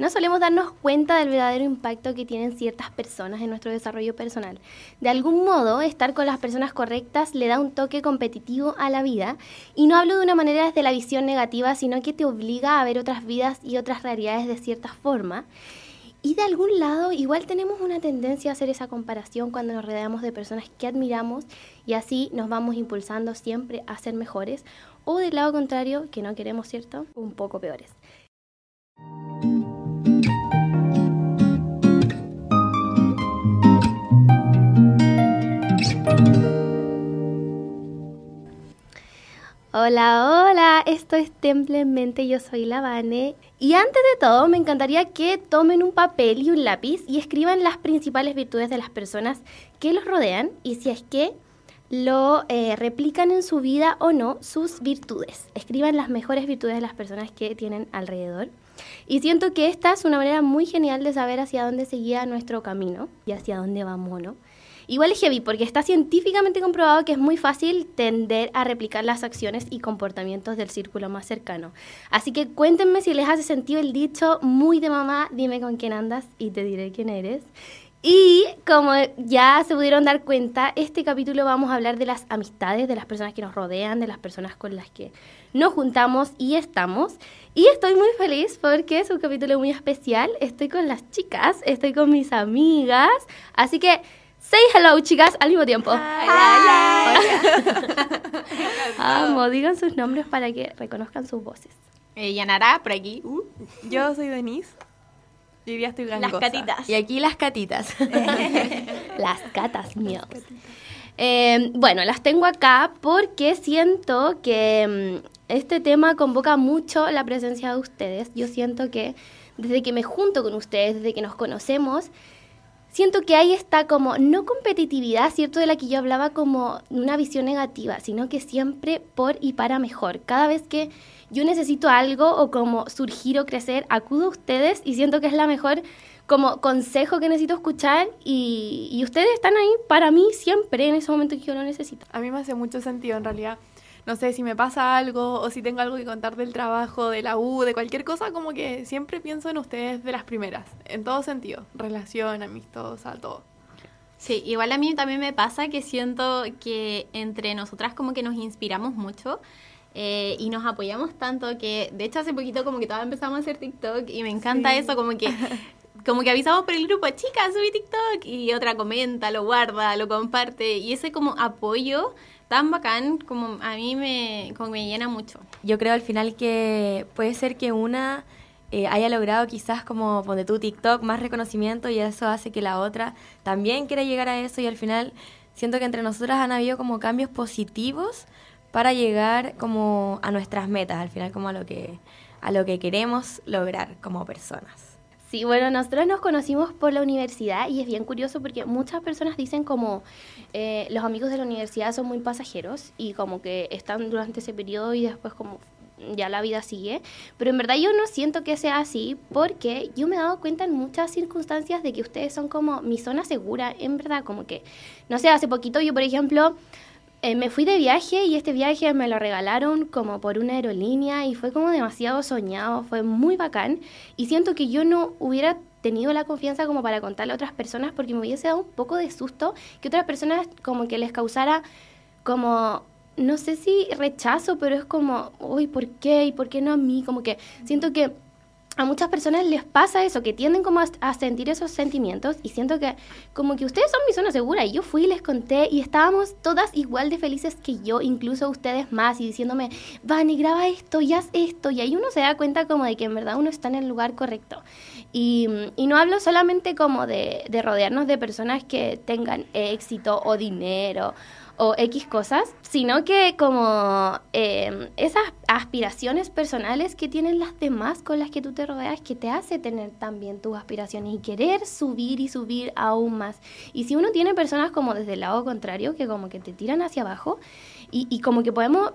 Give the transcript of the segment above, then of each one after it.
no solemos darnos cuenta del verdadero impacto que tienen ciertas personas en nuestro desarrollo personal. De algún modo, estar con las personas correctas le da un toque competitivo a la vida y no hablo de una manera desde la visión negativa, sino que te obliga a ver otras vidas y otras realidades de cierta forma. Y de algún lado, igual tenemos una tendencia a hacer esa comparación cuando nos rodeamos de personas que admiramos y así nos vamos impulsando siempre a ser mejores, o del lado contrario, que no queremos, ¿cierto? Un poco peores. Hola, hola, esto es Templemente, yo soy la Vane. Y antes de todo, me encantaría que tomen un papel y un lápiz y escriban las principales virtudes de las personas que los rodean y si es que lo eh, replican en su vida o no sus virtudes. Escriban las mejores virtudes de las personas que tienen alrededor. Y siento que esta es una manera muy genial de saber hacia dónde seguía nuestro camino y hacia dónde vamos, ¿no? Igual es heavy porque está científicamente comprobado que es muy fácil tender a replicar las acciones y comportamientos del círculo más cercano. Así que cuéntenme si les hace sentido el dicho muy de mamá, dime con quién andas y te diré quién eres. Y como ya se pudieron dar cuenta, este capítulo vamos a hablar de las amistades, de las personas que nos rodean, de las personas con las que nos juntamos y estamos. Y estoy muy feliz porque es un capítulo muy especial. Estoy con las chicas, estoy con mis amigas. Así que Say hello, chicas, al mismo tiempo. Hola. Amo, digan sus nombres para que reconozcan sus voces. Eh, Yanara, por aquí. Uh. Yo soy Denise. Y hoy estoy gangosa. Las catitas. Y aquí las catitas. las catas míos. Eh, bueno, las tengo acá porque siento que mm, este tema convoca mucho la presencia de ustedes. Yo siento que desde que me junto con ustedes, desde que nos conocemos, siento que ahí está como, no competitividad, ¿cierto? De la que yo hablaba como una visión negativa, sino que siempre por y para mejor. Cada vez que yo necesito algo o como surgir o crecer, acudo a ustedes y siento que es la mejor como consejo que necesito escuchar y, y ustedes están ahí para mí siempre en ese momento que yo lo necesito. A mí me hace mucho sentido en realidad no sé, si me pasa algo o si tengo algo que contar del trabajo, de la U, de cualquier cosa, como que siempre pienso en ustedes de las primeras, en todo sentido, relación, amistosa, todo. Sí, igual a mí también me pasa que siento que entre nosotras como que nos inspiramos mucho. Eh, y nos apoyamos tanto que, de hecho, hace poquito como que todas empezamos a hacer TikTok y me encanta eso, como que como que avisamos por el grupo, chicas, subí TikTok y otra comenta, lo guarda, lo comparte y ese como apoyo tan bacán como a mí me, como me llena mucho. Yo creo al final que puede ser que una eh, haya logrado quizás como ponte tu TikTok más reconocimiento y eso hace que la otra también quiera llegar a eso y al final siento que entre nosotras han habido como cambios positivos para llegar como a nuestras metas, al final como a lo que a lo que queremos lograr como personas. Sí, bueno, nosotros nos conocimos por la universidad y es bien curioso porque muchas personas dicen como eh, los amigos de la universidad son muy pasajeros y como que están durante ese periodo y después como ya la vida sigue, pero en verdad yo no siento que sea así porque yo me he dado cuenta en muchas circunstancias de que ustedes son como mi zona segura, en verdad, como que, no sé, hace poquito yo, por ejemplo, eh, me fui de viaje y este viaje me lo regalaron como por una aerolínea y fue como demasiado soñado, fue muy bacán y siento que yo no hubiera tenido la confianza como para contarle a otras personas porque me hubiese dado un poco de susto que otras personas como que les causara como no sé si rechazo, pero es como, uy, ¿por qué? ¿Y por qué no a mí? Como que siento que a muchas personas les pasa eso, que tienden como a, sentir esos sentimientos y siento que como que ustedes son mi zona segura y yo fui y les conté y estábamos todas igual de felices que yo, incluso ustedes más y diciéndome, Vani, graba esto y haz esto y ahí uno se da cuenta como de que en verdad uno está en el lugar correcto. Y, y no hablo solamente como de rodearnos de personas que tengan éxito o dinero o X cosas, sino que como em, esas aspiraciones personales que tienen las demás con las que tú te rodeas, que te hace tener también tus aspiraciones y querer subir y subir aún más. Y si uno tiene personas como desde el lado contrario, que como que te tiran hacia abajo, y, y como que podemos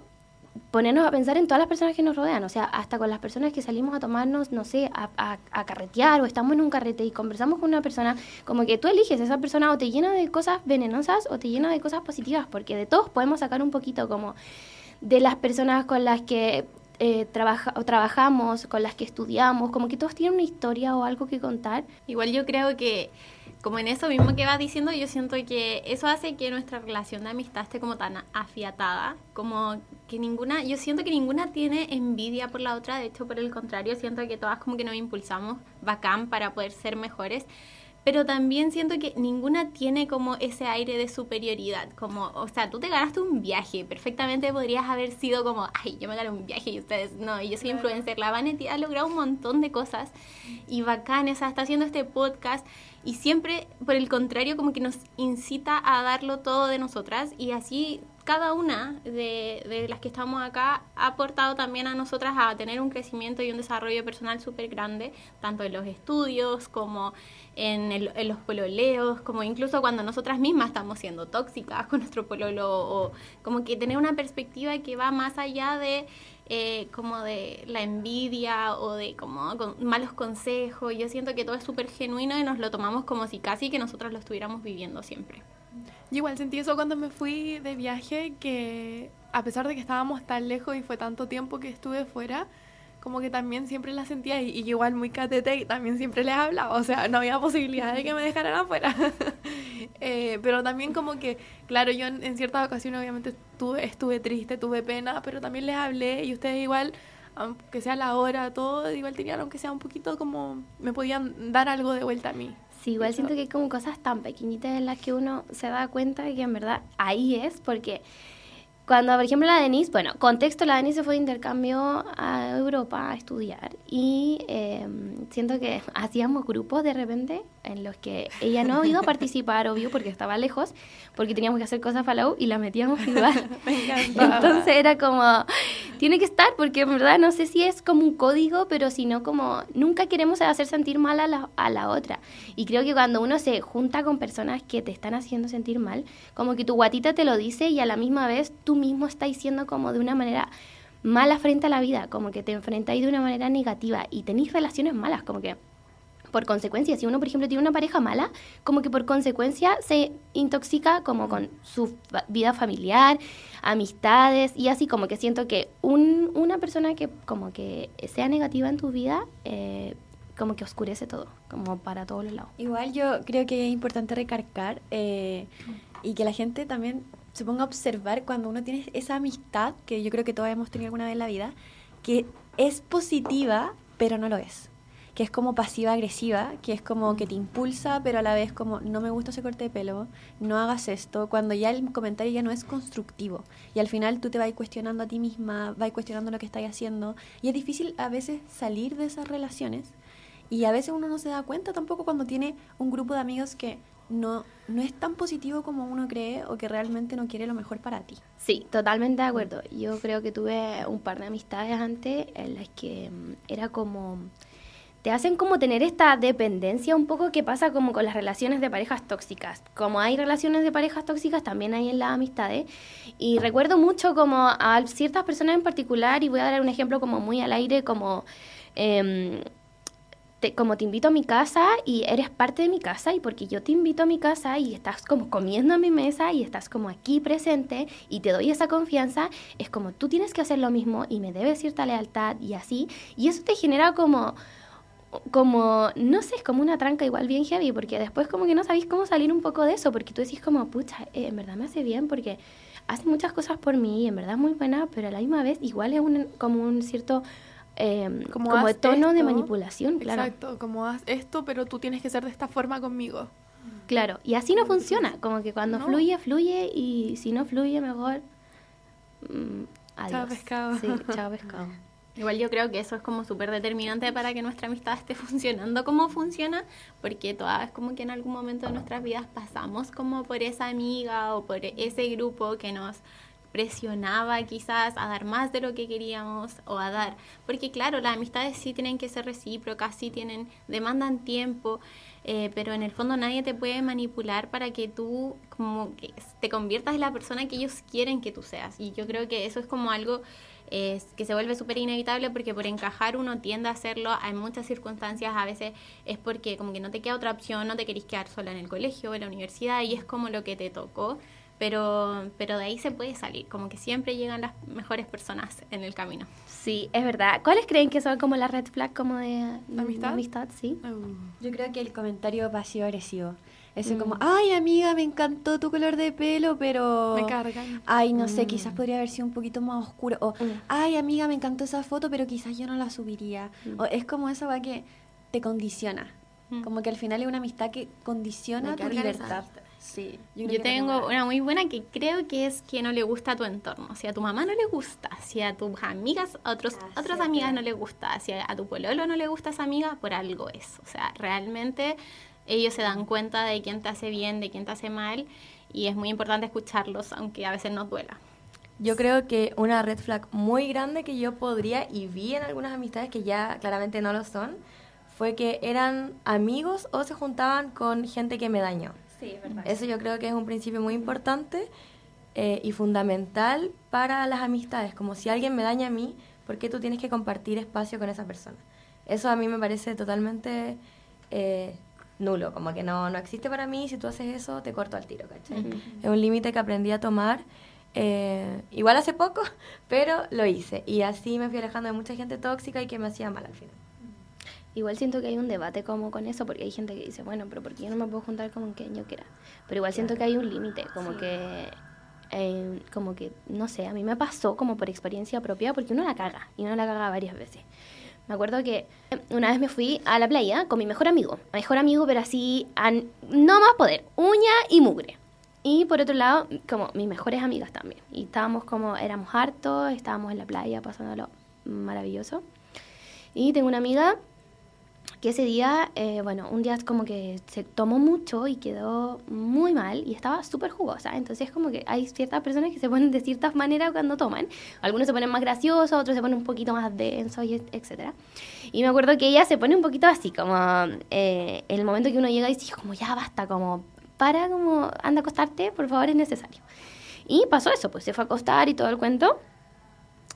ponernos a pensar en todas las personas que nos rodean, o sea, hasta con las personas que salimos a tomarnos, no sé, a, a, carretear o estamos en un carrete y conversamos con una persona, como que tú eliges esa persona o te llena de cosas venenosas o te llena de cosas positivas, porque de todos podemos sacar un poquito como de las personas con las que eh, trabaja, o trabajamos, con las que estudiamos, como que todos tienen una historia o algo que contar. Igual yo creo que como en eso mismo que vas diciendo, yo siento que eso hace que nuestra relación de amistad esté como tan afiatada, como que ninguna, yo siento que ninguna tiene envidia por la otra, de hecho por el contrario, siento que todas como que nos impulsamos bacán para poder ser mejores pero también siento que ninguna tiene como ese aire de superioridad, como, o sea, tú te ganaste un viaje, perfectamente podrías haber sido como, ay, yo me gané un viaje y ustedes, no, yo soy influencer, la Vanity ha logrado un montón de cosas y bacán, o sea, está haciendo este podcast y siempre, por el contrario, como que nos incita a darlo todo de nosotras y así cada una de, de, las que estamos acá ha aportado también a nosotras a tener un crecimiento y un desarrollo personal súper grande, tanto en los estudios como en, el, en, los pololeos, como incluso cuando nosotras mismas estamos siendo tóxicas con nuestro pololo, o como que tener una perspectiva que va más allá de eh, como de la envidia o de como con malos consejos. Yo siento que todo es súper genuino y nos lo tomamos como si casi que nosotros lo estuviéramos viviendo siempre. Yo igual sentí eso cuando me fui de viaje, que a pesar de que estábamos tan lejos y fue tanto tiempo que estuve fuera, como que también siempre la sentía y, igual muy catete y también siempre les hablaba, o sea, no había posibilidad de que me dejaran afuera. eh, pero también como que, claro, yo en, en ciertas ocasiones obviamente estuve, estuve triste, tuve pena, pero también les hablé y ustedes igual aunque sea la hora, todo, igual tenían, aunque sea un poquito como, me podían dar algo de vuelta a mí. Sí, igual siento que hay como cosas tan pequeñitas en las que uno se da cuenta de que en verdad ahí es, porque cuando, por ejemplo, la Denise, bueno, contexto, la Denise se fue de intercambio a Europa a estudiar y eh, siento que hacíamos grupos de repente en los que ella no iba a participar, obvio, porque estaba lejos, porque teníamos que hacer cosas para la U y la metíamos igual. Entonces era como, tiene que estar, porque en verdad no sé si es como un código, pero si no como, nunca queremos hacer sentir mal a la, a la otra. Y creo que cuando uno se junta con personas que te están haciendo sentir mal, como que tu guatita te lo dice y a la misma vez tú mismo estás diciendo como de una manera mala frente a la vida, como que te enfrentáis de una manera negativa y tenéis relaciones malas, como que por consecuencia, si uno, por ejemplo, tiene una pareja mala, como que por consecuencia se intoxica como con su vida familiar, amistades y así como que siento que un, una persona que como que sea negativa en tu vida, eh, como que oscurece todo, como para todos los lados. Igual yo creo que es importante recargar eh, y que la gente también se ponga a observar cuando uno tiene esa amistad, que yo creo que todos hemos tenido alguna vez en la vida, que es positiva, pero no lo es que es como pasiva-agresiva, que es como que te impulsa, pero a la vez como no me gusta ese corte de pelo, no hagas esto, cuando ya el comentario ya no es constructivo. Y al final tú te vas cuestionando a ti misma, vas cuestionando lo que estás haciendo. Y es difícil a veces salir de esas relaciones. Y a veces uno no se da cuenta tampoco cuando tiene un grupo de amigos que no, no es tan positivo como uno cree o que realmente no quiere lo mejor para ti. Sí, totalmente de acuerdo. Yo creo que tuve un par de amistades antes en las que mm, era como te hacen como tener esta dependencia un poco que pasa como con las relaciones de parejas tóxicas. Como hay relaciones de parejas tóxicas, también hay en las amistades. Y recuerdo mucho como a ciertas personas en particular, y voy a dar un ejemplo como muy al aire, como... Eh, como te invito a mi casa y eres parte de mi casa y porque yo te invito a mi casa y estás como comiendo a mi mesa y estás como aquí presente y te doy esa confianza, es como tú tienes que hacer lo mismo y me debes cierta lealtad y así. Y eso te genera como como, no sé, es como una tranca igual bien heavy, porque después como que no sabéis cómo salir un poco de eso, porque tú decís como, pucha, eh, en verdad me hace bien porque hace muchas cosas por mí, y en verdad es muy buena, pero a la misma vez igual es un, como un cierto... Eh, como, como tono de manipulación, claro. Exacto, como haz esto, pero tú tienes que ser de esta forma conmigo. Claro, y así no funciona, como que cuando fluye, fluye, y si no fluye, mejor... Mm, adiós. Chao pescado. Sí, chao pescado. Igual yo creo que eso es como súper determinante para que nuestra amistad esté funcionando como funciona, porque todas como que en algún momento de nuestras vidas pasamos como por esa amiga o por ese grupo que nos presionaba quizás a dar más de lo que queríamos o a dar, porque claro, las amistades sí tienen que ser recíprocas, sí tienen, demandan tiempo, eh, pero en el fondo nadie te puede manipular para que tú como que te conviertas en la persona que ellos quieren que tú seas. Y yo creo que eso es como algo es que se vuelve súper inevitable porque por encajar uno tiende a hacerlo. Hay muchas circunstancias, a veces es porque como que no te queda otra opción, no te querés quedar sola en el colegio o en la universidad y es como lo que te tocó. Pero, pero de ahí se puede salir, como que siempre llegan las mejores personas en el camino. Sí, es verdad. ¿Cuáles creen que son como las red flag como de, de ¿Amistad? amistad? Sí. Uh, Yo creo que el comentario pasivo-agresivo. Eso Mm. como, ay amiga, me encantó tu color de pelo, pero... Me cargan. Ay, no sé, Mm. quizás podría haber sido un poquito más oscuro. O, Mm. ay amiga, me encantó esa foto, pero quizás yo no la subiría. Mm. O es como esa va que te condiciona. Mm. Como que al final es una amistad que condiciona Me tu libertad. Sí. Yo, que tengo una muy buena que creo que es que no le gusta a tu entorno. Si a tu mamá no le gusta, si a tus amigas, a otros, Ah, otras sí, amigas no le gusta, si a, a tu pololo no le gusta esa amiga, por algo es. O sea, realmente ellos se dan cuenta de quién te hace bien, de quién te hace mal, y es muy importante escucharlos, aunque a veces nos duela. Yo creo que una red flag muy grande que yo podría y vi en algunas amistades que ya claramente no lo son, fue que eran amigos o se juntaban con gente que me dañó. Sí, es verdad. Eso yo creo que es un principio muy importante eh, y fundamental para las amistades. Como si alguien me daña a mí, ¿por qué tú tienes que compartir espacio con esa persona? Eso a mí me parece totalmente eh, nulo, como que no, no existe para mí. Si tú haces eso, te corto al tiro, ¿cachai? Es un límite que aprendí a tomar. eh, igual hace poco, pero lo hice. Y así me fui alejando de mucha gente tóxica y que me hacía mal al final. Igual siento que hay un debate como con eso, porque hay gente que dice, bueno, pero ¿por qué yo no me puedo juntar con quien yo quiera? Pero igual siento que hay un límite, como que, eh, como que, no sé, a mí me pasó como por experiencia propia, porque uno la caga, y uno la caga varias veces. Me acuerdo que una vez me fui a la playa con mi mejor amigo, mejor amigo, pero así, a no más poder, uña y mugre. Y por otro lado, como mis mejores amigas también. Y estábamos como, éramos hartos, estábamos en la playa pasándolo maravilloso. Y tengo una amiga que ese día, eh, bueno, un día como que se tomó mucho y quedó muy mal y estaba súper jugosa. Entonces como que hay ciertas personas que se ponen de ciertas maneras cuando toman. Algunos se ponen más graciosos, otros se ponen un poquito más densos, y et- etcétera. Y me acuerdo que ella se pone un poquito así, como eh, el momento que uno llega y dice, como ya basta, como para, como anda a acostarte, por favor, es necesario. Y pasó eso, pues se fue a acostar y todo el cuento.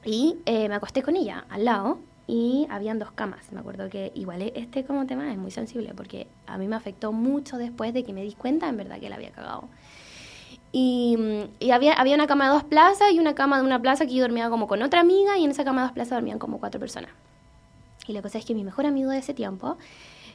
Y eh, me acosté con ella al lado y habían dos camas. Me acuerdo que igual este como tema es muy sensible porque a mí me afectó mucho después de que me di cuenta en verdad que la había cagado. Y, mm, y había, había una cama de dos plazas y una cama de una plaza que yo dormía como con otra amiga y en esa cama de dos plazas dormían como cuatro personas. Y la cosa es que mi mejor amigo de ese tiempo,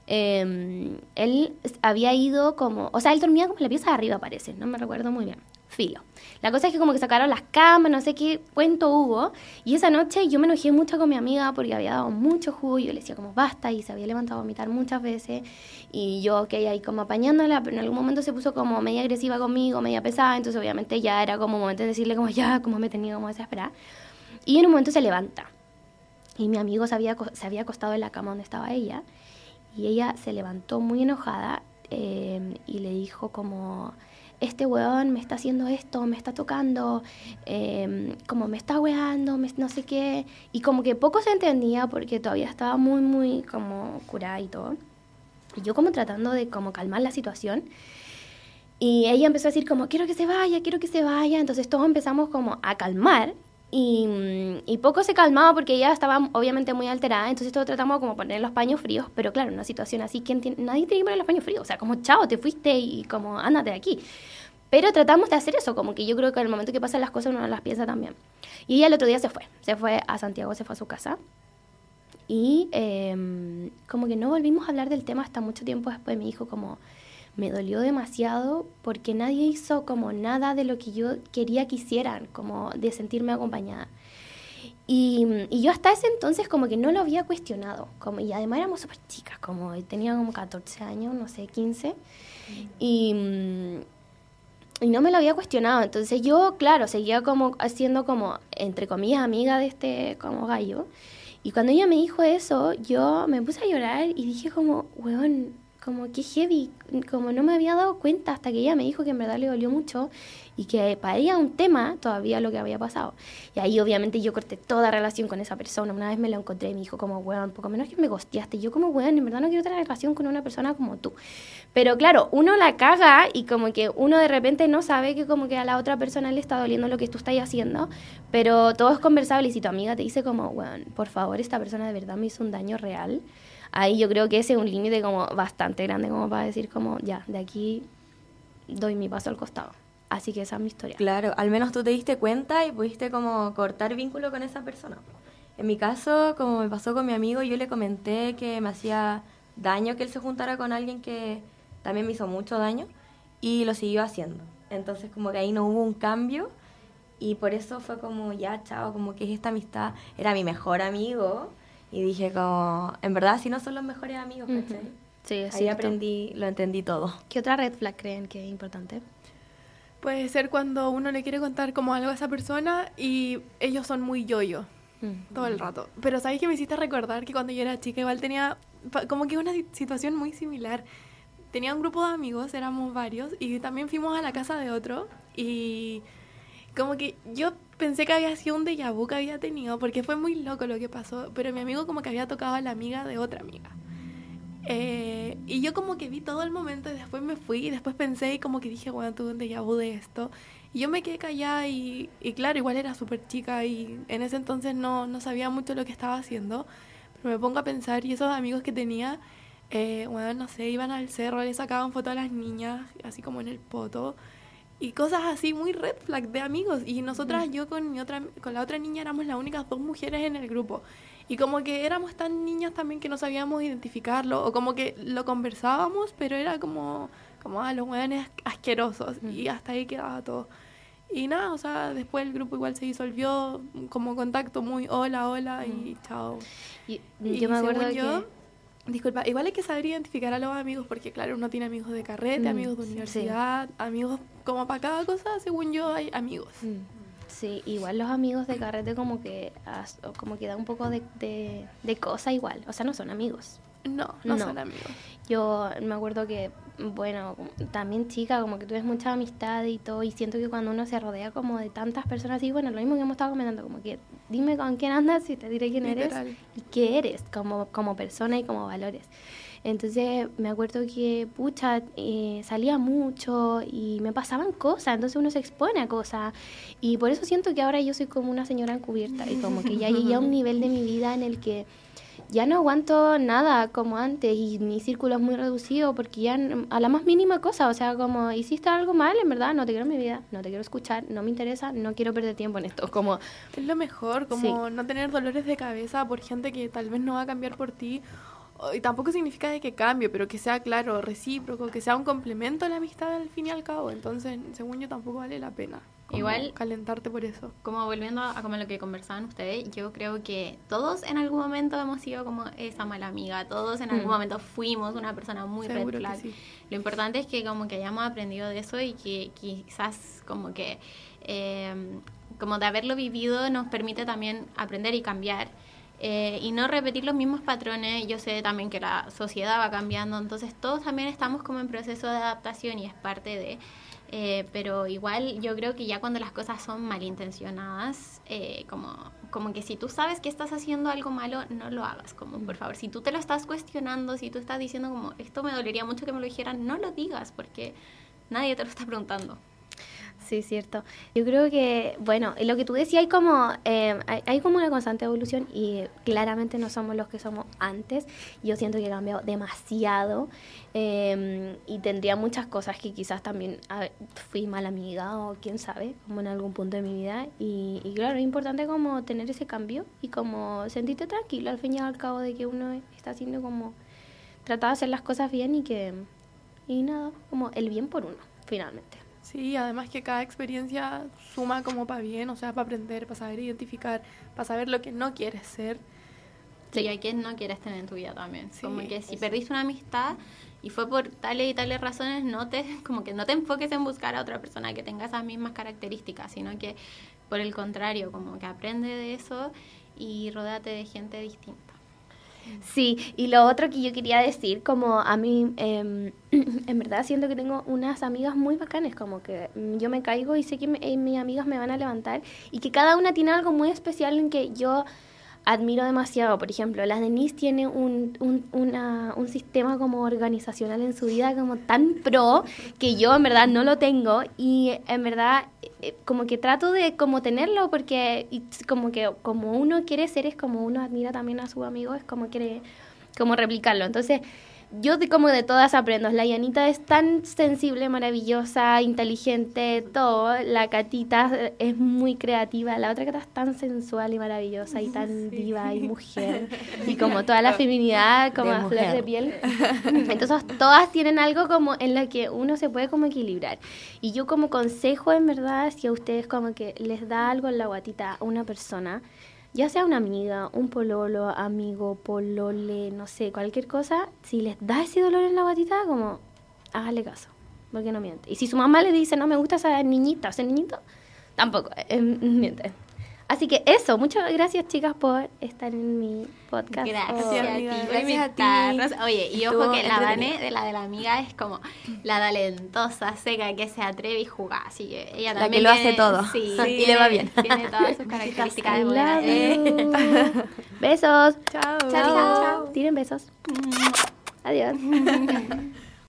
eh, él había ido como, o sea, él dormía como en la pieza de arriba parece, no me recuerdo muy bien, filo. La cosa es que como que sacaron las camas, no sé qué cuento hubo, y esa noche yo me enojé mucho con mi amiga porque había dado mucho jugo, y yo le decía como basta, y se había levantado a vomitar muchas veces, y yo, ok, ahí como apañándola, pero en algún momento se puso como media agresiva conmigo, media pesada, entonces obviamente ya era como momento de decirle como ya, como me tenía como desesperada, y en un momento se levanta, y mi amigo se había, se había acostado en la cama donde estaba ella, y ella se levantó muy enojada eh, y le dijo como, este weón me está haciendo esto, me está tocando, eh, como me está weando, me- no sé qué. Y como que poco se entendía porque todavía estaba muy, muy como curada y todo. Y yo como tratando de como calmar la situación. Y ella empezó a decir como, quiero que se vaya, quiero que se vaya. Entonces todos empezamos como a calmar. Y, mm, y poco se calmaba porque ella estaba obviamente muy alterada. Entonces todos tratamos como poner los paños fríos. Pero claro, en una situación así, ¿quién tiene- nadie tiene que poner los paños fríos. O sea, como, chao, te fuiste y como, ándate de aquí. Pero tratamos de hacer eso, como que yo creo que al momento que pasan las cosas uno las piensa también. Y ella el otro día se fue, se fue a Santiago, se fue a su casa. Y em, como que no volvimos a hablar del tema hasta mucho tiempo después. Me dijo como, me dolió demasiado porque nadie hizo como nada de lo que yo quería que hicieran, como de sentirme acompañada. Y, y yo hasta ese entonces como que no lo había cuestionado. Como, y además éramos súper chicas, como tenía como 14 años, no sé, 15. Y, y no me lo había cuestionado. Entonces yo, claro, seguía como haciendo como, entre comillas, amiga de este como gallo. Y cuando ella me dijo eso, yo me puse a llorar y dije como, weón, como que heavy, como no me había dado cuenta hasta que ella me dijo que en verdad le dolió mucho y que para ella un tema todavía lo que había pasado. Y ahí obviamente yo corté toda relación con esa persona. Una vez me lo encontré y me dijo como, weón, poco menos que me gosteaste. Yo como, weón, en verdad no quiero tener relación con una persona como tú. Pero claro, uno la caga y como que uno de repente no sabe que como que a la otra persona le está doliendo lo que tú estás haciendo, pero todo es conversable y si tu amiga te dice como, weón, por favor, esta persona de verdad me hizo un daño real, ahí yo creo que ese es un límite como bastante grande como para decir como, ya, de aquí doy mi paso al costado. Así que esa es mi historia. Claro, al menos tú te diste cuenta y pudiste como cortar vínculo con esa persona. En mi caso, como me pasó con mi amigo, yo le comenté que me hacía daño que él se juntara con alguien que también me hizo mucho daño y lo siguió haciendo. Entonces como que ahí no hubo un cambio y por eso fue como ya, chao, como que esta amistad era mi mejor amigo y dije como, en verdad si no son los mejores amigos, ¿cachai? Sí, es Ahí cierto. aprendí, lo entendí todo. ¿Qué otra red flag creen que es importante? Puede ser cuando uno le quiere contar como algo a esa persona y ellos son muy yo-yo Mm. todo el rato. Pero sabéis que me hiciste recordar que cuando yo era chica igual tenía como que una si- situación muy similar. Tenía un grupo de amigos, éramos varios, y también fuimos a la casa de otro y como que yo pensé que había sido un déjà vu que había tenido porque fue muy loco lo que pasó, pero mi amigo como que había tocado a la amiga de otra amiga. Eh, y yo como que vi todo el momento y después me fui y después pensé y como que dije, bueno, tuve un déjà vu de esto. Y yo me quedé callada y, y claro, igual era súper chica y en ese entonces no, no sabía mucho lo que estaba haciendo. Pero me pongo a pensar y esos amigos que tenía, eh, bueno, no sé, iban al cerro, le sacaban fotos a las niñas, así como en el poto. Y cosas así muy red flag de amigos. Y nosotras, yo con, mi otra, con la otra niña éramos las únicas dos mujeres en el grupo. Y como que éramos tan niñas también que no sabíamos identificarlo. O como que lo conversábamos, pero era como, como ah, los hueones asquerosos. Y hasta ahí quedaba todo. Y nada, o sea, después el grupo igual se disolvió, como contacto muy hola, hola y chao. Y, Y yo me acuerdo según que... Disculpa, igual hay que saber identificar a los amigos porque claro, uno tiene amigos de carrete, Mm, amigos de sí. universidad, amigos como para cada cosa, según yo hay amigos. Mm. Sí, igual los amigos de carrete como que como que da un poco de, de, de cosa igual. O sea, no son amigos. No, no, No. son amigos. Yo me acuerdo que, bueno, también chica, como que tú ves mucha amistad y todo, y siento que cuando uno se rodea como de tantas personas así, bueno, lo mismo que hemos estado comentando, como que dime con quién andas y te diré quién Literal. eres y qué eres como, como persona y como valores. Entonces me acuerdo que, pucha, eh, salía mucho y me pasaban cosas, entonces uno se expone a cosas. Y por eso siento que ahora yo soy como una señora encubierta y como que ya llegué a un nivel de mi vida en el que ya no aguanto nada como antes y mi círculo es muy reducido porque ya a la más mínima cosa, o sea, como hiciste algo mal, en verdad, no te quiero en mi vida, no te quiero escuchar, no me interesa, no quiero perder tiempo en esto, como Es lo mejor, como no tener dolores de cabeza por gente que tal vez no va a cambiar por ti. Y tampoco significa de que cambie, pero que sea claro, recíproco, que sea un complemento a la amistad al fin y al cabo. Entonces, según yo, tampoco vale la pena. Como Igual- calentarte por eso. Como volviendo a como lo que conversaban ustedes, yo creo que todos en algún momento hemos sido como esa mala amiga, todos en algún Mm. momento fuimos una persona muy red Seguro que flag. sí. Lo importante es que como que hayamos aprendido de eso y que quizás como que eh, como de haberlo vivido nos permite también aprender y cambiar. eh, y no repetir los mismos patrones. Yo sé también que la sociedad va cambiando, entonces todos también estamos como en proceso de adaptación y es parte de... eh, pero igual yo creo que ya cuando las cosas son malintencionadas, eh, como, como que si tú sabes que estás haciendo algo malo, no lo hagas, como por favor, si tú te lo estás cuestionando, si tú estás diciendo como esto me dolería mucho que me lo dijeran, no lo digas porque nadie te lo está preguntando. Sí, cierto. Yo creo que, bueno, lo que tú decías, hay como, eh, hay, como una constante evolución y claramente no somos los que somos antes. Yo siento que he cambiado demasiado eh, y tendría muchas cosas que quizás también fui mala amiga o quién sabe, como en algún punto de mi vida. Y, y claro, es importante como tener ese cambio y como sentirte tranquilo al fin y al cabo de que uno está haciendo como, tratar de hacer las cosas bien y que, y nada, como el bien por uno, finalmente. Sí, además que cada experiencia suma como para bien, o sea, para aprender, para saber identificar, para saber lo que no quieres ser. Sí, a quien no quieres tener en tu vida también. Sí, como que si perdiste una amistad y fue por tales y tales razones, no te, como que no te enfoques en buscar a otra persona que tenga esas mismas características, sino que por el contrario, como que aprende de eso y rodéate de gente distinta. Sí, y lo otro que yo quería decir, como a mí, em, en verdad siento que tengo unas amigas muy bacanes, como que yo me caigo y sé que eh, mis amigas me van a levantar y que cada una tiene algo muy especial en que yo admiro demasiado. Por ejemplo, la Denise tiene un, un, una- un sistema como organizacional en su vida como tan pro que yo en verdad no lo tengo y en verdad eh, como que trato de como tenerlo porque como que como uno quiere ser es como uno admira también a su amigo es como quiere como replicarlo. Entonces yo de como de todas aprendo. La Yanita es tan sensible, maravillosa, inteligente, todo. La Catita es muy creativa. La otra Cata es tan sensual y maravillosa y tan diva y mujer. Y como toda la feminidad como De a flor de piel. Entonces todas tienen algo como en lo que uno se puede como equilibrar. Y yo como consejo en verdad, si a ustedes como que les da algo en la guatita a una persona, ya sea una amiga, un pololo, amigo, polole, no sé, cualquier cosa, si les da ese dolor en la guatita, como hágale caso, porque no miente. Y si su mamá le dice, no me gusta esa niñita, ese niñito, tampoco, eh, miente. Así que eso, muchas gracias chicas por estar en mi podcast. Gracias Oh, a ti Gracias a ti. Oye, y ojo que la. Vane, de la de la amiga, es como la talentosa, seca, que se atreve y juega. Así que ella La también que lo hace tiene- todo. Sí, Y le va bien. Tiene todas sus características de buena. Eh. Besos. Chao. Chao. Tienen besos. Adiós.